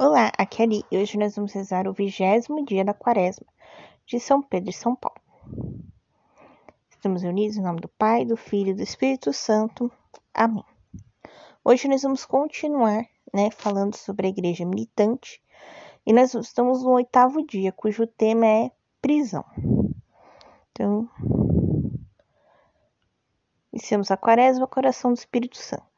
Olá, aqui é Ali e hoje nós vamos rezar o vigésimo dia da quaresma de São Pedro e São Paulo. Estamos reunidos em nome do Pai, do Filho e do Espírito Santo. Amém. Hoje nós vamos continuar, né, falando sobre a igreja militante e nós estamos no oitavo dia, cujo tema é prisão. Então, iniciamos a quaresma, coração do Espírito Santo.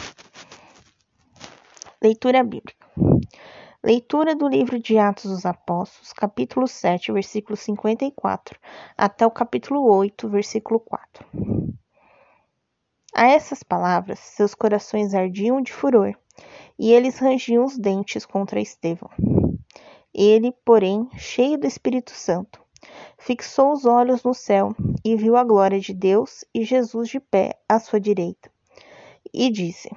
Leitura bíblica. Leitura do livro de Atos dos Apóstolos, capítulo 7, versículo 54, até o capítulo 8, versículo 4. A essas palavras, seus corações ardiam de furor, e eles rangiam os dentes contra Estevão. Ele, porém, cheio do Espírito Santo, fixou os olhos no céu e viu a glória de Deus e Jesus de pé à sua direita. E disse: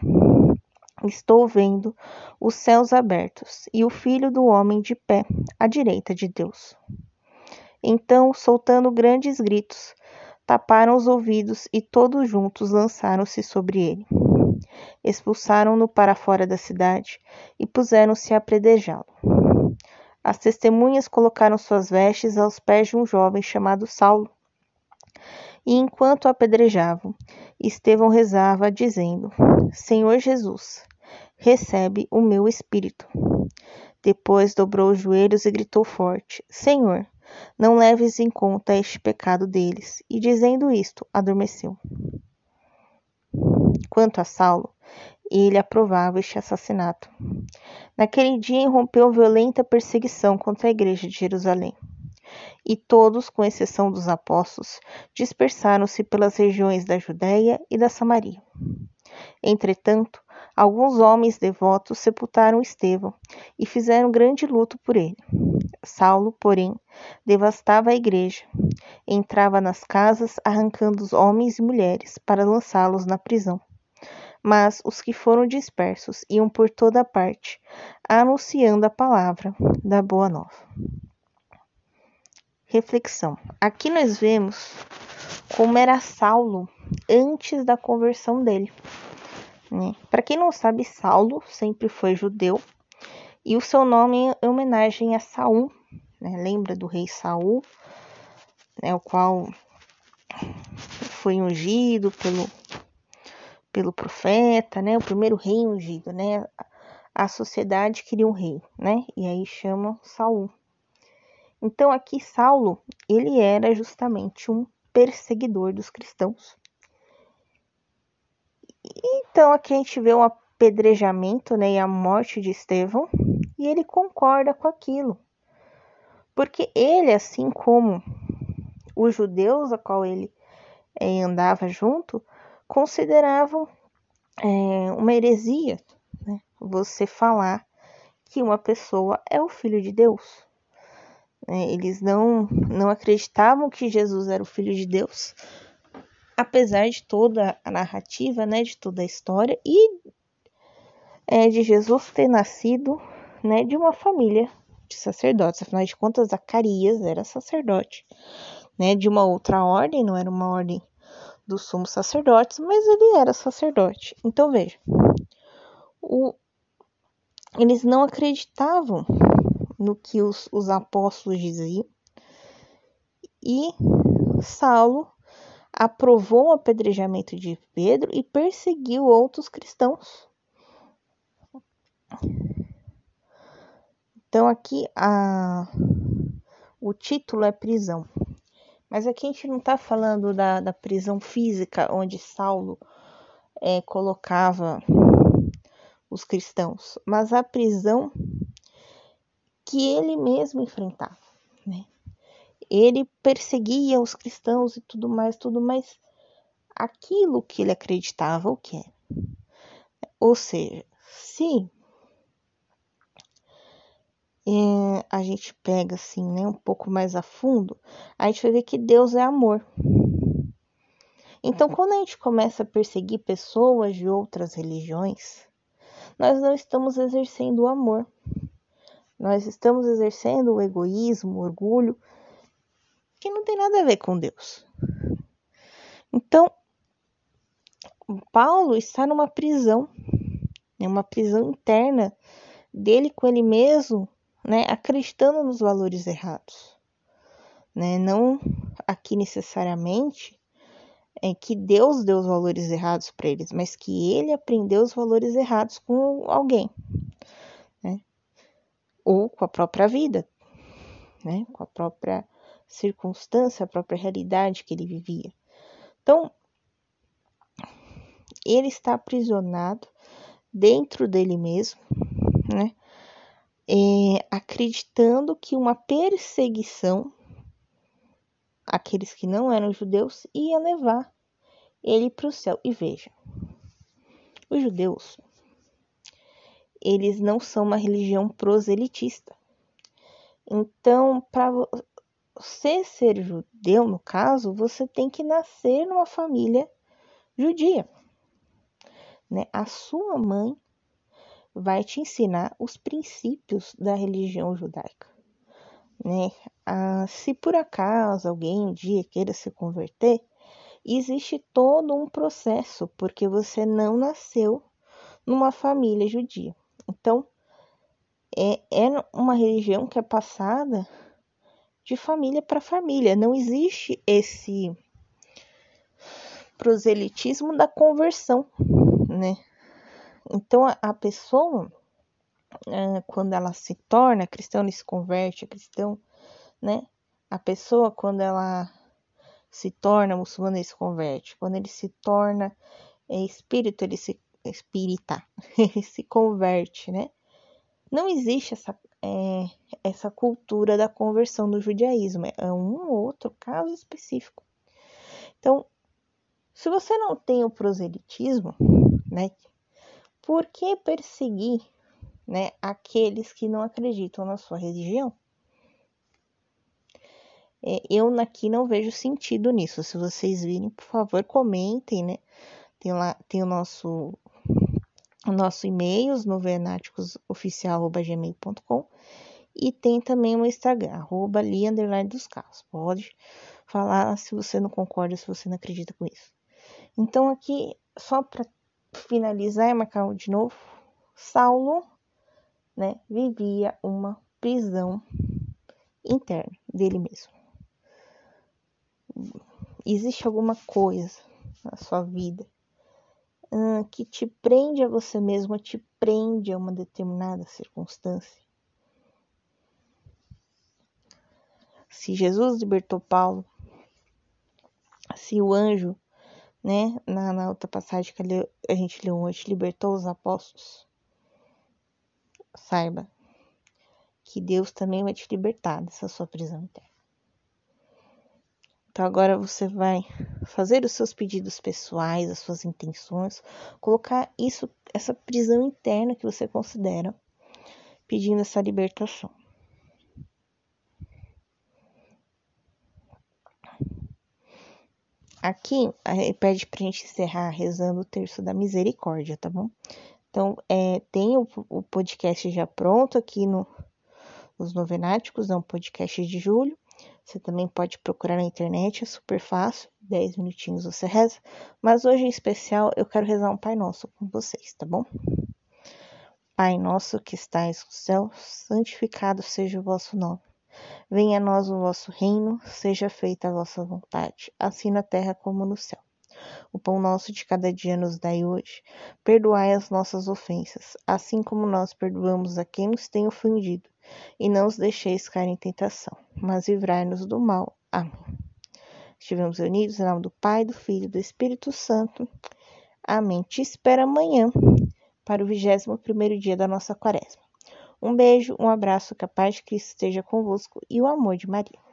Estou vendo os céus abertos e o Filho do Homem de pé à direita de Deus. Então, soltando grandes gritos, taparam os ouvidos e todos juntos lançaram-se sobre ele. Expulsaram-no para fora da cidade e puseram-se a predejá-lo. As testemunhas colocaram suas vestes aos pés de um jovem chamado Saulo. E enquanto apedrejavam, Estevão rezava, dizendo: Senhor Jesus, recebe o meu espírito. Depois dobrou os joelhos e gritou forte: Senhor, não leves em conta este pecado deles. E dizendo isto, adormeceu. Quanto a Saulo, ele aprovava este assassinato. Naquele dia irrompeu violenta perseguição contra a igreja de Jerusalém. E todos, com exceção dos apóstolos, dispersaram-se pelas regiões da Judéia e da Samaria. Entretanto, Alguns homens devotos sepultaram Estevão e fizeram grande luto por ele. Saulo, porém, devastava a igreja, entrava nas casas arrancando os homens e mulheres para lançá-los na prisão. Mas os que foram dispersos iam por toda parte, anunciando a palavra da boa nova. Reflexão. Aqui nós vemos como era Saulo antes da conversão dele. Né? Para quem não sabe, Saulo sempre foi judeu e o seu nome é homenagem a Saul, né? lembra do rei Saul, né? o qual foi ungido pelo, pelo profeta, né? o primeiro rei ungido. Né? A sociedade queria um rei, né? e aí chama Saul. Então aqui Saulo, ele era justamente um perseguidor dos cristãos. Então aqui a gente vê um apedrejamento né, e a morte de Estevão, e ele concorda com aquilo. Porque ele, assim como os judeus a qual ele é, andava junto, consideravam é, uma heresia né, você falar que uma pessoa é o filho de Deus. É, eles não, não acreditavam que Jesus era o filho de Deus, apesar de toda a narrativa, né, de toda a história e é, de Jesus ter nascido, né, de uma família de sacerdotes. Afinal de contas, Zacarias era sacerdote, né, de uma outra ordem, não era uma ordem dos sumos sacerdotes, mas ele era sacerdote. Então veja, o, eles não acreditavam no que os, os apóstolos diziam e Saulo aprovou o apedrejamento de Pedro e perseguiu outros cristãos. Então aqui a, o título é prisão. Mas aqui a gente não está falando da, da, prisão física onde Saulo é, colocava os cristãos, mas a prisão que ele mesmo enfrentava, né? ele perseguia os cristãos e tudo mais, tudo mais. Aquilo que ele acreditava, o que é? Ou seja, se é, a gente pega assim, né, um pouco mais a fundo, a gente vai ver que Deus é amor. Então, quando a gente começa a perseguir pessoas de outras religiões, nós não estamos exercendo o amor. Nós estamos exercendo o egoísmo, o orgulho, que não tem nada a ver com Deus. Então, Paulo está numa prisão, né, uma prisão interna dele com ele mesmo, né, acreditando nos valores errados. Né? Não aqui necessariamente é que Deus deu os valores errados para eles, mas que ele aprendeu os valores errados com alguém? Ou com a própria vida, né? Com a própria circunstância, a própria realidade que ele vivia. Então, ele está aprisionado dentro dele mesmo, né? É, acreditando que uma perseguição aqueles que não eram judeus ia levar ele para o céu. E veja, os judeus, eles não são uma religião proselitista. Então, para você ser judeu, no caso, você tem que nascer numa família judia. Né? A sua mãe vai te ensinar os princípios da religião judaica. Né? Ah, se por acaso alguém um dia queira se converter, existe todo um processo, porque você não nasceu numa família judia. Então, é, é uma religião que é passada de família para família. Não existe esse proselitismo da conversão, né? Então a, a pessoa, é, quando ela se torna cristã, ela se converte a cristão, né? A pessoa, quando ela se torna muçulmano, ele se converte. Quando ele se torna é, espírito, ele se espírita, se converte, né? Não existe essa, é, essa cultura da conversão do judaísmo, é um ou outro caso específico. Então, se você não tem o proselitismo, né? Por que perseguir, né, aqueles que não acreditam na sua religião? É, eu aqui não vejo sentido nisso. Se vocês virem, por favor, comentem, né? Tem lá, tem o nosso o nosso e-mail, novenáticosoficial.gmail.com e tem também o Instagram, arroba li, dos carros. Pode falar se você não concorda, se você não acredita com isso. Então aqui, só para finalizar e marcar de novo, Saulo, né, vivia uma prisão interna dele mesmo. Existe alguma coisa na sua vida hum, que te prende a você mesmo, te prende a uma determinada circunstância? Se Jesus libertou Paulo, se o anjo né? Na, na outra passagem que a gente leu hoje, libertou os apóstolos. Saiba que Deus também vai te libertar dessa sua prisão interna. Então agora você vai fazer os seus pedidos pessoais, as suas intenções, colocar isso, essa prisão interna que você considera, pedindo essa libertação. Aqui pede pra gente encerrar rezando o terço da misericórdia, tá bom? Então, é, tem o, o, podcast já pronto aqui no, nos Novenáticos, é um podcast de julho. Você também pode procurar na internet, é super fácil, 10 minutinhos você reza. Mas hoje em especial eu quero rezar um Pai Nosso com vocês, tá bom? Pai nosso que estais no céu, santificado seja o vosso nome. Venha a nós o vosso reino, seja feita a vossa vontade, assim na terra como no céu. O pão nosso de cada dia nos dai hoje. Perdoai as nossas ofensas, assim como nós perdoamos a quem nos tem ofendido. E não os deixeis cair em tentação, mas livrai-nos do mal. Amém. Estivemos unidos em nome do Pai, do Filho e do Espírito Santo. Amém. Te espero amanhã para o vigésimo primeiro dia da nossa quaresma. Um beijo, um abraço, que a paz de Cristo esteja convosco e o amor de Maria.